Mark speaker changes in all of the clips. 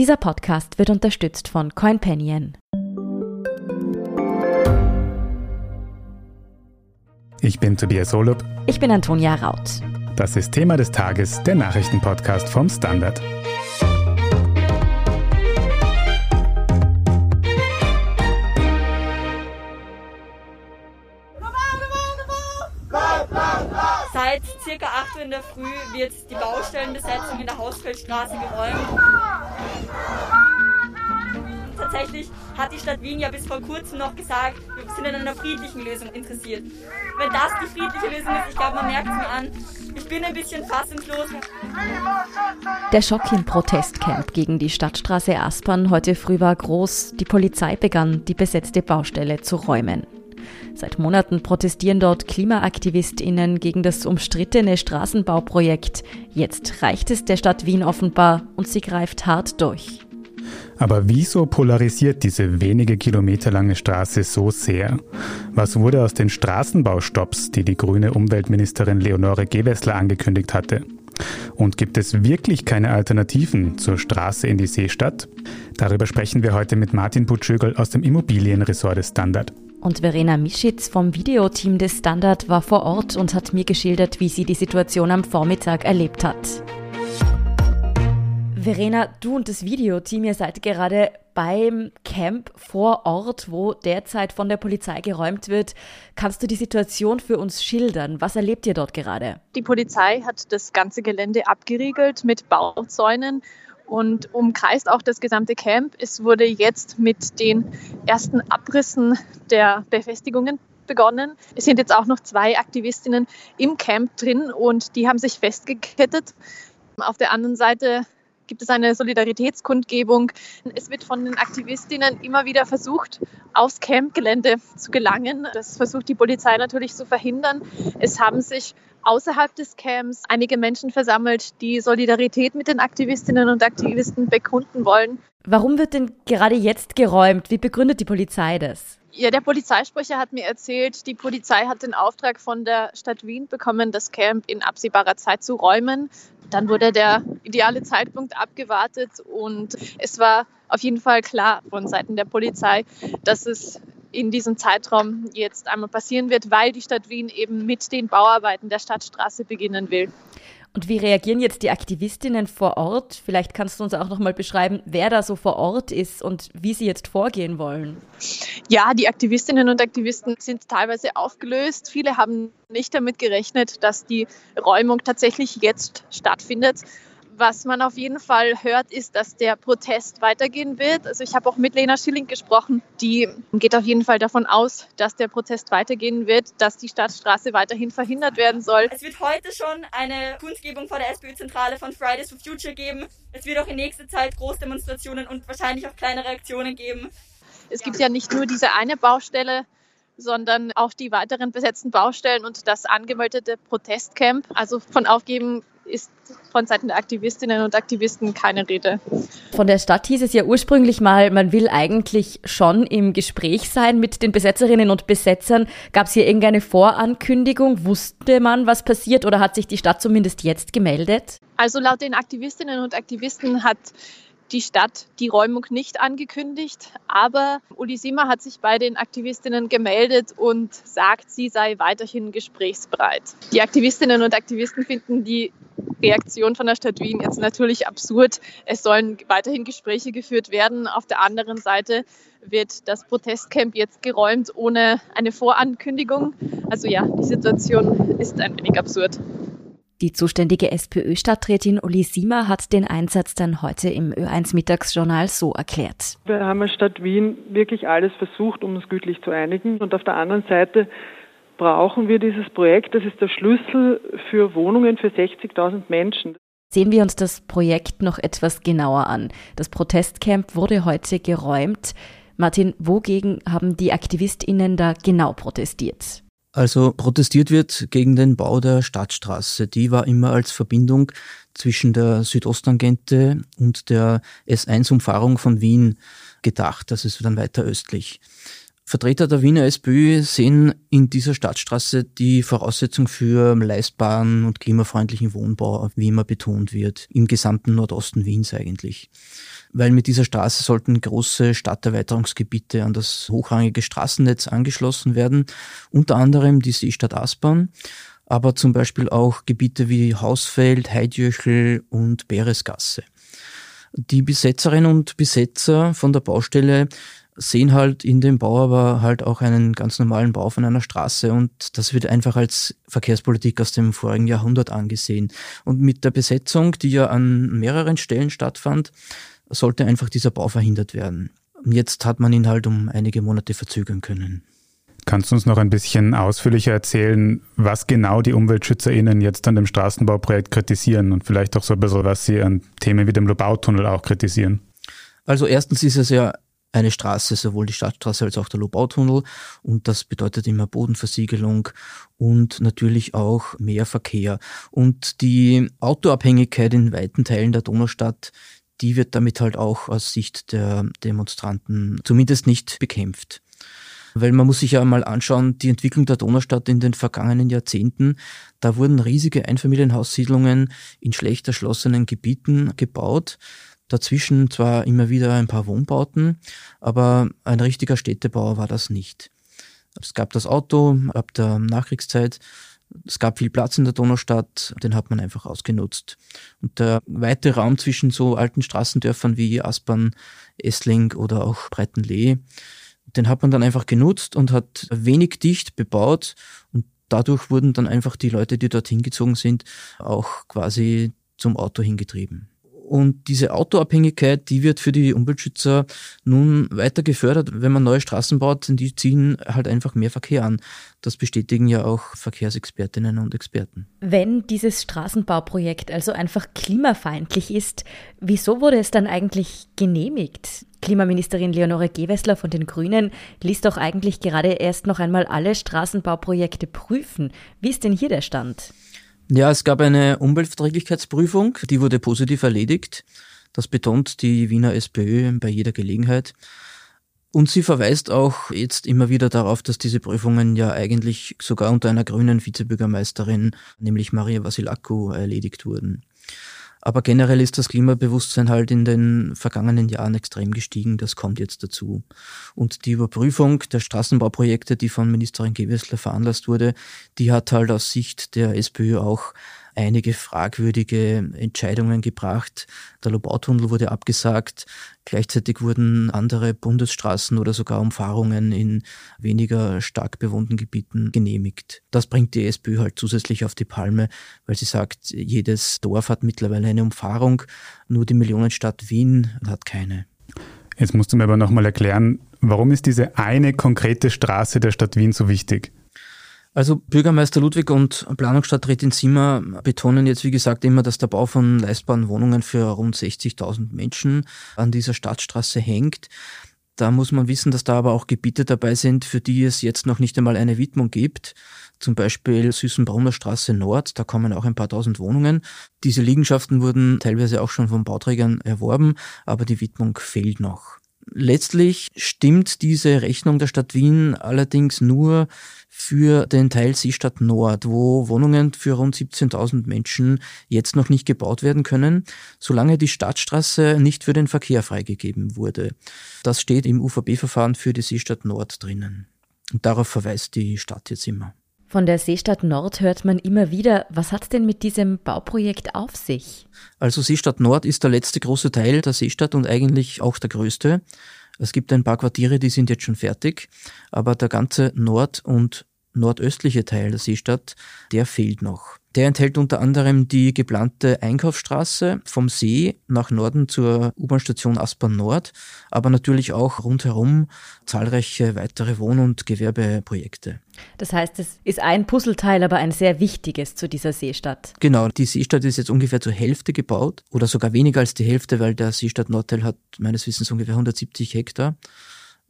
Speaker 1: Dieser Podcast wird unterstützt von CoinPanion.
Speaker 2: Ich bin Tobias Holub.
Speaker 1: Ich bin Antonia Raut.
Speaker 2: Das ist Thema des Tages, der Nachrichtenpodcast vom Standard.
Speaker 3: 8 Uhr in der Früh wird die Baustellenbesetzung in der Hausfeldstraße geräumt. Tatsächlich hat die Stadt Wien ja bis vor kurzem noch gesagt, wir sind an einer friedlichen Lösung interessiert. Wenn das die friedliche Lösung ist, ich glaube, man merkt es mir an, ich bin ein bisschen fassungslos.
Speaker 1: Der Schock im Protestcamp gegen die Stadtstraße Aspern heute früh war groß. Die Polizei begann, die besetzte Baustelle zu räumen. Seit Monaten protestieren dort KlimaaktivistInnen gegen das umstrittene Straßenbauprojekt. Jetzt reicht es der Stadt Wien offenbar und sie greift hart durch.
Speaker 2: Aber wieso polarisiert diese wenige Kilometer lange Straße so sehr? Was wurde aus den Straßenbaustopps, die die grüne Umweltministerin Leonore Gewessler angekündigt hatte? Und gibt es wirklich keine Alternativen zur Straße in die Seestadt? Darüber sprechen wir heute mit Martin Butschögel aus dem Immobilienressort des Standard.
Speaker 1: Und Verena Mischitz vom Videoteam des Standard war vor Ort und hat mir geschildert, wie sie die Situation am Vormittag erlebt hat. Verena, du und das Videoteam, ihr seid gerade beim Camp vor Ort, wo derzeit von der Polizei geräumt wird. Kannst du die Situation für uns schildern? Was erlebt ihr dort gerade?
Speaker 4: Die Polizei hat das ganze Gelände abgeriegelt mit Bauzäunen und umkreist auch das gesamte Camp. Es wurde jetzt mit den ersten Abrissen der Befestigungen begonnen. Es sind jetzt auch noch zwei Aktivistinnen im Camp drin und die haben sich festgekettet. Auf der anderen Seite gibt es eine Solidaritätskundgebung. Es wird von den Aktivistinnen immer wieder versucht, aufs Campgelände zu gelangen. Das versucht die Polizei natürlich zu verhindern. Es haben sich außerhalb des Camps einige Menschen versammelt, die Solidarität mit den Aktivistinnen und Aktivisten bekunden wollen.
Speaker 1: Warum wird denn gerade jetzt geräumt? Wie begründet die Polizei das?
Speaker 4: Ja, der Polizeisprecher hat mir erzählt, die Polizei hat den Auftrag von der Stadt Wien bekommen, das Camp in absehbarer Zeit zu räumen. Dann wurde der ideale Zeitpunkt abgewartet und es war auf jeden Fall klar von Seiten der Polizei, dass es in diesem Zeitraum jetzt einmal passieren wird, weil die Stadt Wien eben mit den Bauarbeiten der Stadtstraße beginnen will.
Speaker 1: Und wie reagieren jetzt die Aktivistinnen vor Ort? Vielleicht kannst du uns auch noch mal beschreiben, wer da so vor Ort ist und wie sie jetzt vorgehen wollen.
Speaker 4: Ja, die Aktivistinnen und Aktivisten sind teilweise aufgelöst. Viele haben nicht damit gerechnet, dass die Räumung tatsächlich jetzt stattfindet. Was man auf jeden Fall hört, ist, dass der Protest weitergehen wird. Also ich habe auch mit Lena Schilling gesprochen. Die geht auf jeden Fall davon aus, dass der Protest weitergehen wird, dass die Stadtstraße weiterhin verhindert werden soll.
Speaker 3: Es wird heute schon eine Kundgebung vor der SPÖ-Zentrale von Fridays for Future geben. Es wird auch in nächster Zeit Großdemonstrationen und wahrscheinlich auch kleinere Aktionen geben.
Speaker 4: Es gibt ja nicht nur diese eine Baustelle, sondern auch die weiteren besetzten Baustellen und das angemeldete Protestcamp. Also von Aufgeben ist von Seiten der Aktivistinnen und Aktivisten keine Rede.
Speaker 1: Von der Stadt hieß es ja ursprünglich mal, man will eigentlich schon im Gespräch sein mit den Besetzerinnen und Besetzern. Gab es hier irgendeine Vorankündigung? Wusste man, was passiert oder hat sich die Stadt zumindest jetzt gemeldet?
Speaker 4: Also laut den Aktivistinnen und Aktivisten hat die Stadt die Räumung nicht angekündigt, aber Ulisima hat sich bei den Aktivistinnen gemeldet und sagt, sie sei weiterhin gesprächsbereit. Die Aktivistinnen und Aktivisten finden die Reaktion von der Stadt Wien jetzt natürlich absurd. Es sollen weiterhin Gespräche geführt werden. Auf der anderen Seite wird das Protestcamp jetzt geräumt ohne eine Vorankündigung. Also ja, die Situation ist ein wenig absurd.
Speaker 1: Die zuständige SPÖ-Stadträtin Uli Siemer hat den Einsatz dann heute im Ö1-Mittagsjournal so erklärt.
Speaker 5: Wir haben als Stadt Wien wirklich alles versucht, um uns gütlich zu einigen. Und auf der anderen Seite brauchen wir dieses Projekt. Das ist der Schlüssel für Wohnungen für 60.000 Menschen.
Speaker 1: Sehen wir uns das Projekt noch etwas genauer an. Das Protestcamp wurde heute geräumt. Martin, wogegen haben die AktivistInnen da genau protestiert?
Speaker 6: Also protestiert wird gegen den Bau der Stadtstraße. Die war immer als Verbindung zwischen der Südosttangente und der S1-Umfahrung von Wien gedacht. Das ist dann weiter östlich. Vertreter der Wiener SPÖ sehen in dieser Stadtstraße die Voraussetzung für leistbaren und klimafreundlichen Wohnbau, wie immer betont wird, im gesamten Nordosten Wiens eigentlich. Weil mit dieser Straße sollten große Stadterweiterungsgebiete an das hochrangige Straßennetz angeschlossen werden, unter anderem die Seestadt Aspern, aber zum Beispiel auch Gebiete wie Hausfeld, Heidjöchel und Beresgasse. Die Besetzerinnen und Besetzer von der Baustelle sehen halt in dem Bau aber halt auch einen ganz normalen Bau von einer Straße und das wird einfach als Verkehrspolitik aus dem vorigen Jahrhundert angesehen. Und mit der Besetzung, die ja an mehreren Stellen stattfand, sollte einfach dieser Bau verhindert werden. Jetzt hat man ihn halt um einige Monate verzögern können.
Speaker 2: Kannst du uns noch ein bisschen ausführlicher erzählen, was genau die UmweltschützerInnen jetzt an dem Straßenbauprojekt kritisieren und vielleicht auch so ein bisschen, was sie an Themen wie dem Lobautunnel auch kritisieren?
Speaker 6: Also erstens ist es ja eine Straße, sowohl die Stadtstraße als auch der Lobautunnel. Und das bedeutet immer Bodenversiegelung und natürlich auch mehr Verkehr. Und die Autoabhängigkeit in weiten Teilen der Donaustadt, die wird damit halt auch aus Sicht der Demonstranten zumindest nicht bekämpft. Weil man muss sich ja mal anschauen, die Entwicklung der Donaustadt in den vergangenen Jahrzehnten, da wurden riesige Einfamilienhaussiedlungen in schlecht erschlossenen Gebieten gebaut. Dazwischen zwar immer wieder ein paar Wohnbauten, aber ein richtiger Städtebauer war das nicht. Es gab das Auto ab der Nachkriegszeit. Es gab viel Platz in der Donaustadt, den hat man einfach ausgenutzt. Und der weite Raum zwischen so alten Straßendörfern wie Aspern, Essling oder auch Breitenlee, den hat man dann einfach genutzt und hat wenig dicht bebaut und dadurch wurden dann einfach die Leute, die dorthin gezogen sind, auch quasi zum Auto hingetrieben. Und diese Autoabhängigkeit, die wird für die Umweltschützer nun weiter gefördert. Wenn man neue Straßen baut, die ziehen halt einfach mehr Verkehr an. Das bestätigen ja auch Verkehrsexpertinnen und Experten.
Speaker 1: Wenn dieses Straßenbauprojekt also einfach klimafeindlich ist, wieso wurde es dann eigentlich genehmigt? Klimaministerin Leonore Gewessler von den Grünen ließ doch eigentlich gerade erst noch einmal alle Straßenbauprojekte prüfen. Wie ist denn hier der Stand?
Speaker 6: Ja, es gab eine Umweltverträglichkeitsprüfung, die wurde positiv erledigt. Das betont die Wiener SPÖ bei jeder Gelegenheit. Und sie verweist auch jetzt immer wieder darauf, dass diese Prüfungen ja eigentlich sogar unter einer grünen Vizebürgermeisterin, nämlich Maria Vasilakou, erledigt wurden. Aber generell ist das Klimabewusstsein halt in den vergangenen Jahren extrem gestiegen. Das kommt jetzt dazu. Und die Überprüfung der Straßenbauprojekte, die von Ministerin Gewessler veranlasst wurde, die hat halt aus Sicht der SPÖ auch einige fragwürdige Entscheidungen gebracht. Der Lobautunnel wurde abgesagt. Gleichzeitig wurden andere Bundesstraßen oder sogar Umfahrungen in weniger stark bewohnten Gebieten genehmigt. Das bringt die SPÖ halt zusätzlich auf die Palme, weil sie sagt, jedes Dorf hat mittlerweile eine Umfahrung, nur die Millionenstadt Wien hat keine.
Speaker 2: Jetzt musst du mir aber nochmal erklären, warum ist diese eine konkrete Straße der Stadt Wien so wichtig?
Speaker 6: Also Bürgermeister Ludwig und Planungsstadträtin Simmer betonen jetzt, wie gesagt, immer, dass der Bau von leistbaren Wohnungen für rund 60.000 Menschen an dieser Stadtstraße hängt. Da muss man wissen, dass da aber auch Gebiete dabei sind, für die es jetzt noch nicht einmal eine Widmung gibt. Zum Beispiel Süßenbrunner Straße Nord, da kommen auch ein paar tausend Wohnungen. Diese Liegenschaften wurden teilweise auch schon von Bauträgern erworben, aber die Widmung fehlt noch. Letztlich stimmt diese Rechnung der Stadt Wien allerdings nur für den Teil Seestadt Nord, wo Wohnungen für rund 17.000 Menschen jetzt noch nicht gebaut werden können, solange die Stadtstraße nicht für den Verkehr freigegeben wurde. Das steht im UVB-Verfahren für die Seestadt Nord drinnen. Und darauf verweist die Stadt jetzt immer.
Speaker 1: Von der Seestadt Nord hört man immer wieder, was hat denn mit diesem Bauprojekt auf sich?
Speaker 6: Also Seestadt Nord ist der letzte große Teil der Seestadt und eigentlich auch der größte. Es gibt ein paar Quartiere, die sind jetzt schon fertig, aber der ganze Nord- und nordöstliche Teil der Seestadt, der fehlt noch. Der enthält unter anderem die geplante Einkaufsstraße vom See nach Norden zur U-Bahn-Station Aspern Nord, aber natürlich auch rundherum zahlreiche weitere Wohn- und Gewerbeprojekte.
Speaker 1: Das heißt, es ist ein Puzzleteil, aber ein sehr wichtiges zu dieser Seestadt.
Speaker 6: Genau, die Seestadt ist jetzt ungefähr zur Hälfte gebaut oder sogar weniger als die Hälfte, weil der Seestadt Nordteil hat meines Wissens ungefähr 170 Hektar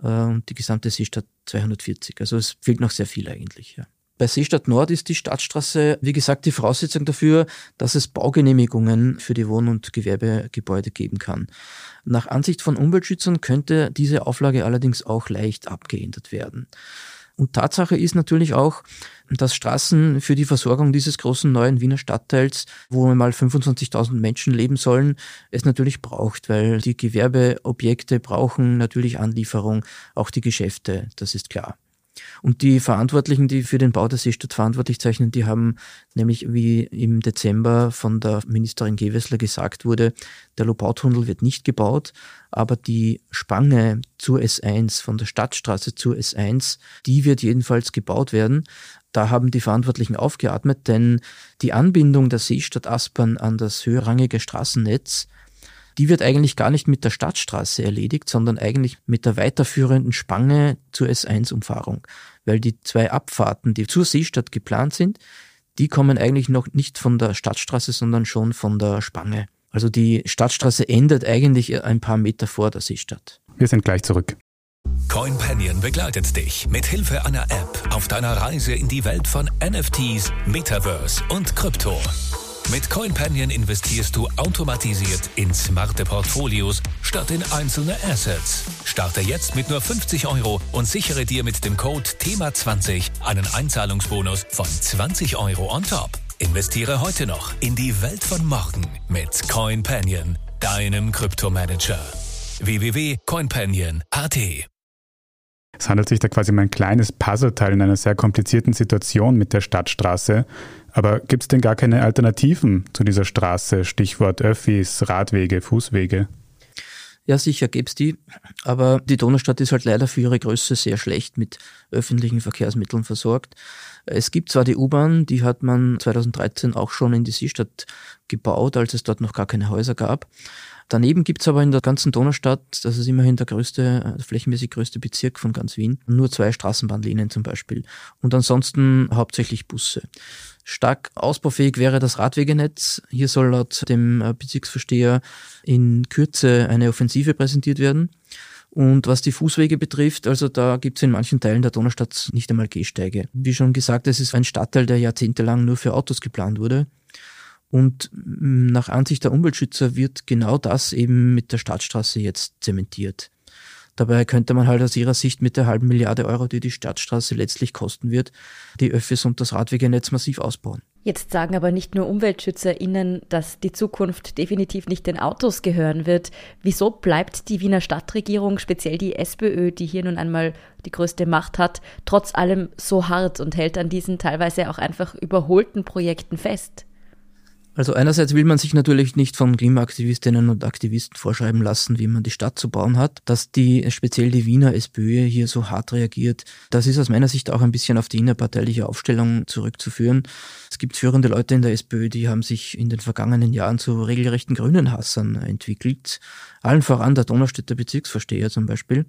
Speaker 6: und die gesamte Seestadt 240. Also es fehlt noch sehr viel eigentlich. Ja. Bei Seestadt Nord ist die Stadtstraße, wie gesagt, die Voraussetzung dafür, dass es Baugenehmigungen für die Wohn- und Gewerbegebäude geben kann. Nach Ansicht von Umweltschützern könnte diese Auflage allerdings auch leicht abgeändert werden. Und Tatsache ist natürlich auch, dass Straßen für die Versorgung dieses großen neuen Wiener Stadtteils, wo mal 25.000 Menschen leben sollen, es natürlich braucht, weil die Gewerbeobjekte brauchen natürlich Anlieferung, auch die Geschäfte, das ist klar. Und die Verantwortlichen, die für den Bau der Seestadt verantwortlich zeichnen, die haben nämlich, wie im Dezember von der Ministerin Gewessler gesagt wurde, der Lobautunnel wird nicht gebaut, aber die Spange zur S1, von der Stadtstraße zur S1, die wird jedenfalls gebaut werden. Da haben die Verantwortlichen aufgeatmet, denn die Anbindung der Seestadt Aspern an das höherrangige Straßennetz die wird eigentlich gar nicht mit der Stadtstraße erledigt, sondern eigentlich mit der weiterführenden Spange zur S1-Umfahrung. Weil die zwei Abfahrten, die zur Seestadt geplant sind, die kommen eigentlich noch nicht von der Stadtstraße, sondern schon von der Spange. Also die Stadtstraße endet eigentlich ein paar Meter vor der Seestadt.
Speaker 2: Wir sind gleich zurück.
Speaker 7: CoinPanion begleitet dich mit Hilfe einer App auf deiner Reise in die Welt von NFTs, Metaverse und Krypto. Mit CoinPanion investierst du automatisiert in smarte Portfolios statt in einzelne Assets. Starte jetzt mit nur 50 Euro und sichere dir mit dem Code THEMA20 einen Einzahlungsbonus von 20 Euro on top. Investiere heute noch in die Welt von morgen mit CoinPanion, deinem Kryptomanager. www.coinpanion.at
Speaker 2: es handelt sich da quasi um ein kleines Puzzleteil in einer sehr komplizierten Situation mit der Stadtstraße. Aber gibt es denn gar keine Alternativen zu dieser Straße? Stichwort Öffis, Radwege, Fußwege?
Speaker 6: Ja, sicher gäbe es die, aber die Donaustadt ist halt leider für ihre Größe sehr schlecht mit öffentlichen Verkehrsmitteln versorgt. Es gibt zwar die U-Bahn, die hat man 2013 auch schon in die Seestadt gebaut, als es dort noch gar keine Häuser gab. Daneben gibt's aber in der ganzen Donaustadt, das ist immerhin der größte, äh, flächenmäßig größte Bezirk von ganz Wien, nur zwei Straßenbahnlinien zum Beispiel. Und ansonsten hauptsächlich Busse. Stark ausbaufähig wäre das Radwegenetz. Hier soll laut dem äh, Bezirksversteher in Kürze eine Offensive präsentiert werden. Und was die Fußwege betrifft, also da gibt es in manchen Teilen der Donaustadt nicht einmal Gehsteige. Wie schon gesagt, es ist ein Stadtteil, der jahrzehntelang nur für Autos geplant wurde. Und mm, nach Ansicht der Umweltschützer wird genau das eben mit der Stadtstraße jetzt zementiert. Dabei könnte man halt aus ihrer Sicht mit der halben Milliarde Euro, die die Stadtstraße letztlich kosten wird, die Öffis und das Radwegenetz massiv ausbauen.
Speaker 1: Jetzt sagen aber nicht nur UmweltschützerInnen, dass die Zukunft definitiv nicht den Autos gehören wird. Wieso bleibt die Wiener Stadtregierung, speziell die SPÖ, die hier nun einmal die größte Macht hat, trotz allem so hart und hält an diesen teilweise auch einfach überholten Projekten fest?
Speaker 6: Also einerseits will man sich natürlich nicht von Klimaaktivistinnen und Aktivisten vorschreiben lassen, wie man die Stadt zu bauen hat. Dass die speziell die Wiener SPÖ hier so hart reagiert, das ist aus meiner Sicht auch ein bisschen auf die innerparteiliche Aufstellung zurückzuführen. Es gibt führende Leute in der SPÖ, die haben sich in den vergangenen Jahren zu regelrechten grünen Hassern entwickelt. Allen voran der Donaustädter Bezirksvorsteher zum Beispiel.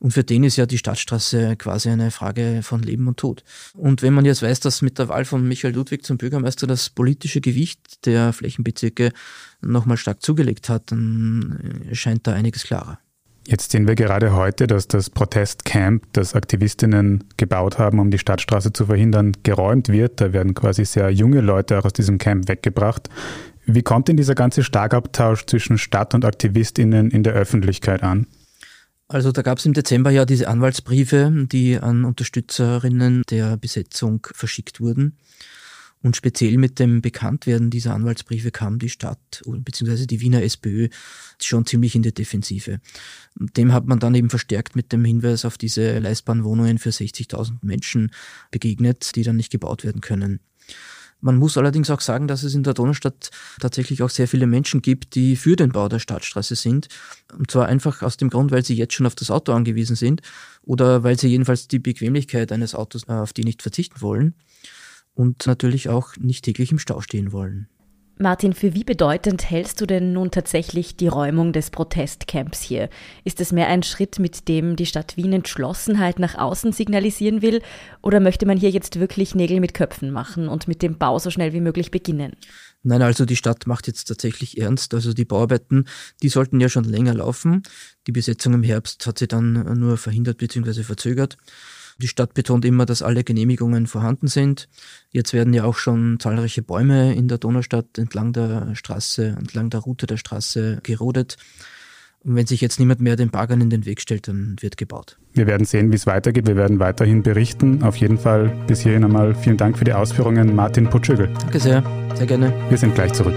Speaker 6: Und für den ist ja die Stadtstraße quasi eine Frage von Leben und Tod. Und wenn man jetzt weiß, dass mit der Wahl von Michael Ludwig zum Bürgermeister das politische Gewicht der Flächenbezirke nochmal stark zugelegt hat, dann scheint da einiges klarer.
Speaker 2: Jetzt sehen wir gerade heute, dass das Protestcamp, das Aktivistinnen gebaut haben, um die Stadtstraße zu verhindern, geräumt wird. Da werden quasi sehr junge Leute auch aus diesem Camp weggebracht. Wie kommt denn dieser ganze Starkabtausch zwischen Stadt und Aktivistinnen in der Öffentlichkeit an?
Speaker 6: Also da gab es im Dezember ja diese Anwaltsbriefe, die an Unterstützerinnen der Besetzung verschickt wurden. Und speziell mit dem Bekanntwerden dieser Anwaltsbriefe kam die Stadt bzw. die Wiener SPÖ schon ziemlich in die Defensive. Dem hat man dann eben verstärkt mit dem Hinweis auf diese leistbaren Wohnungen für 60.000 Menschen begegnet, die dann nicht gebaut werden können. Man muss allerdings auch sagen, dass es in der Donaustadt tatsächlich auch sehr viele Menschen gibt, die für den Bau der Stadtstraße sind. Und zwar einfach aus dem Grund, weil sie jetzt schon auf das Auto angewiesen sind oder weil sie jedenfalls die Bequemlichkeit eines Autos äh, auf die nicht verzichten wollen und natürlich auch nicht täglich im Stau stehen wollen.
Speaker 1: Martin, für wie bedeutend hältst du denn nun tatsächlich die Räumung des Protestcamps hier? Ist es mehr ein Schritt, mit dem die Stadt Wien Entschlossenheit nach außen signalisieren will, oder möchte man hier jetzt wirklich Nägel mit Köpfen machen und mit dem Bau so schnell wie möglich beginnen?
Speaker 6: Nein, also die Stadt macht jetzt tatsächlich ernst. Also die Bauarbeiten, die sollten ja schon länger laufen. Die Besetzung im Herbst hat sie dann nur verhindert bzw. verzögert. Die Stadt betont immer, dass alle Genehmigungen vorhanden sind. Jetzt werden ja auch schon zahlreiche Bäume in der Donaustadt entlang der Straße, entlang der Route der Straße gerodet. Und wenn sich jetzt niemand mehr den Baggern in den Weg stellt, dann wird gebaut.
Speaker 2: Wir werden sehen, wie es weitergeht. Wir werden weiterhin berichten. Auf jeden Fall bis hierhin einmal vielen Dank für die Ausführungen, Martin Putschögel.
Speaker 6: Danke sehr, sehr gerne.
Speaker 2: Wir sind gleich zurück.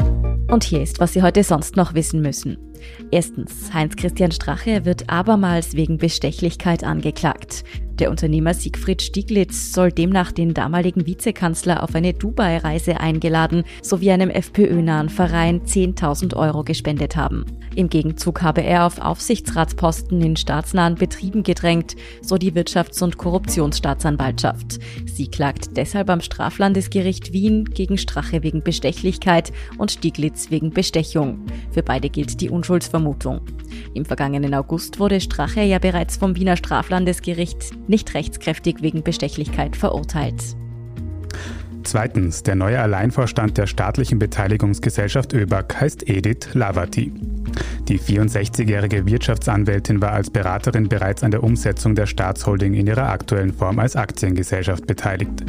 Speaker 1: und hier ist, was Sie heute sonst noch wissen müssen. Erstens, Heinz-Christian Strache wird abermals wegen Bestechlichkeit angeklagt. Der Unternehmer Siegfried Stieglitz soll demnach den damaligen Vizekanzler auf eine Dubai-Reise eingeladen sowie einem FPÖ-nahen Verein 10.000 Euro gespendet haben. Im Gegenzug habe er auf Aufsichtsratsposten in staatsnahen Betrieben gedrängt, so die Wirtschafts- und Korruptionsstaatsanwaltschaft. Sie klagt deshalb am Straflandesgericht Wien gegen Strache wegen Bestechlichkeit und Stieglitz wegen Bestechung. Für beide gilt die Unschuldsvermutung. Im vergangenen August wurde Strache ja bereits vom Wiener Straflandesgericht nicht rechtskräftig wegen Bestechlichkeit verurteilt.
Speaker 2: Zweitens, der neue Alleinvorstand der staatlichen Beteiligungsgesellschaft ÖBAG heißt Edith Lavati. Die 64-jährige Wirtschaftsanwältin war als Beraterin bereits an der Umsetzung der Staatsholding in ihrer aktuellen Form als Aktiengesellschaft beteiligt.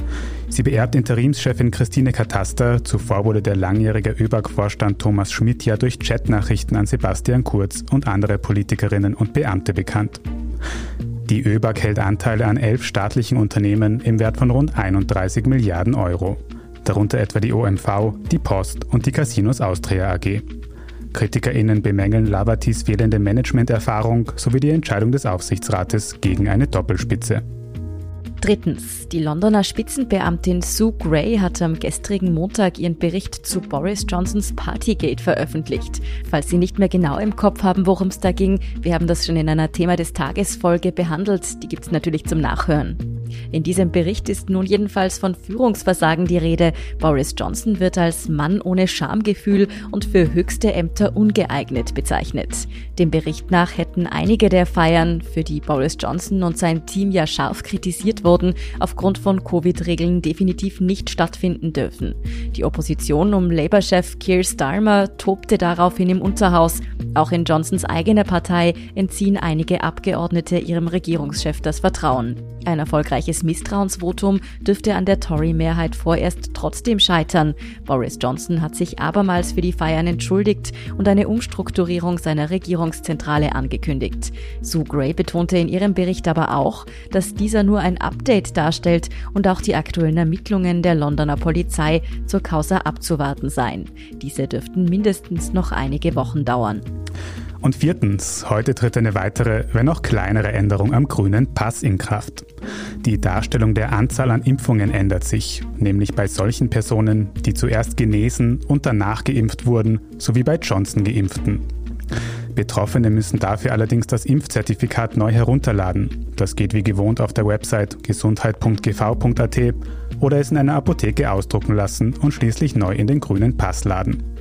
Speaker 2: Sie beerbt Interimschefin Christine Kataster. Zuvor wurde der langjährige ÖBAG-Vorstand Thomas Schmidt ja durch Chatnachrichten an Sebastian Kurz und andere Politikerinnen und Beamte bekannt. Die ÖBAG hält Anteile an elf staatlichen Unternehmen im Wert von rund 31 Milliarden Euro, darunter etwa die OMV, die Post und die Casinos Austria AG. KritikerInnen bemängeln Lavatis fehlende Managementerfahrung sowie die Entscheidung des Aufsichtsrates gegen eine Doppelspitze.
Speaker 1: Drittens. Die Londoner Spitzenbeamtin Sue Gray hat am gestrigen Montag ihren Bericht zu Boris Johnsons Partygate veröffentlicht. Falls Sie nicht mehr genau im Kopf haben, worum es da ging, wir haben das schon in einer Thema des Tages Folge behandelt. Die gibt es natürlich zum Nachhören. In diesem Bericht ist nun jedenfalls von Führungsversagen die Rede. Boris Johnson wird als Mann ohne Schamgefühl und für höchste Ämter ungeeignet bezeichnet. Dem Bericht nach hätten einige der Feiern, für die Boris Johnson und sein Team ja scharf kritisiert wurden, aufgrund von Covid-Regeln definitiv nicht stattfinden dürfen. Die Opposition um Labour-Chef Keir Starmer tobte daraufhin im Unterhaus. Auch in Johnsons eigener Partei entziehen einige Abgeordnete ihrem Regierungschef das Vertrauen. Ein erfolgreiches Misstrauensvotum dürfte an der Tory-Mehrheit vorerst trotzdem scheitern. Boris Johnson hat sich abermals für die Feiern entschuldigt und eine Umstrukturierung seiner Regierungszentrale angekündigt. Sue Gray betonte in ihrem Bericht aber auch, dass dieser nur ein Update darstellt und auch die aktuellen Ermittlungen der Londoner Polizei zur Causa abzuwarten seien. Diese dürften mindestens noch einige Wochen dauern.
Speaker 2: Und viertens, heute tritt eine weitere, wenn auch kleinere Änderung am grünen Pass in Kraft. Die Darstellung der Anzahl an Impfungen ändert sich, nämlich bei solchen Personen, die zuerst genesen und danach geimpft wurden, sowie bei Johnson geimpften. Betroffene müssen dafür allerdings das Impfzertifikat neu herunterladen. Das geht wie gewohnt auf der Website gesundheit.gv.at oder es in einer Apotheke ausdrucken lassen und schließlich neu in den grünen Pass laden.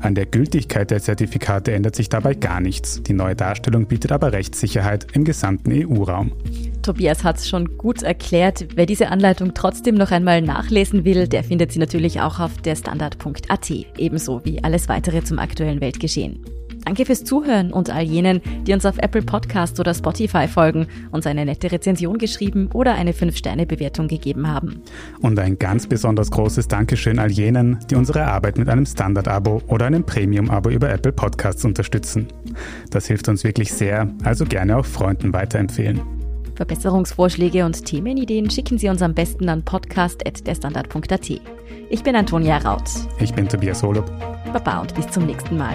Speaker 2: An der Gültigkeit der Zertifikate ändert sich dabei gar nichts. Die neue Darstellung bietet aber Rechtssicherheit im gesamten EU-Raum.
Speaker 1: Tobias hat es schon gut erklärt. Wer diese Anleitung trotzdem noch einmal nachlesen will, der findet sie natürlich auch auf der Standard.at, ebenso wie alles weitere zum aktuellen Weltgeschehen. Danke fürs Zuhören und all jenen, die uns auf Apple Podcast oder Spotify folgen, uns eine nette Rezension geschrieben oder eine 5-Sterne-Bewertung gegeben haben.
Speaker 2: Und ein ganz besonders großes Dankeschön all jenen, die unsere Arbeit mit einem Standard-Abo oder einem Premium-Abo über Apple Podcasts unterstützen. Das hilft uns wirklich sehr, also gerne auch Freunden weiterempfehlen.
Speaker 1: Verbesserungsvorschläge und Themenideen schicken Sie uns am besten an podcast.derstandard.at. Ich bin Antonia Raut.
Speaker 2: Ich bin Tobias Holub.
Speaker 1: Baba und bis zum nächsten Mal.